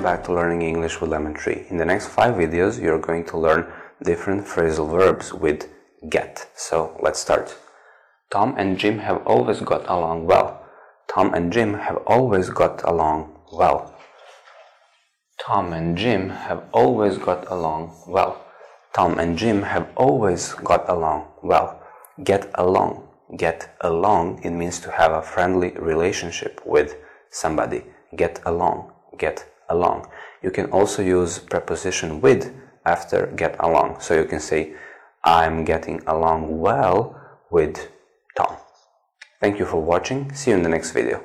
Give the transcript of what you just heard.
to Learning English with Lemon Tree. In the next five videos, you're going to learn different phrasal verbs with get. So let's start. Tom and Jim have always got along well. Tom and Jim have always got along well. Tom and Jim have always got along well. Tom and Jim have always got along well. Get along. Get along, it means to have a friendly relationship with somebody. Get along. Get along. You can also use preposition with after get along. So you can say, I'm getting along well with Tom. Thank you for watching. See you in the next video.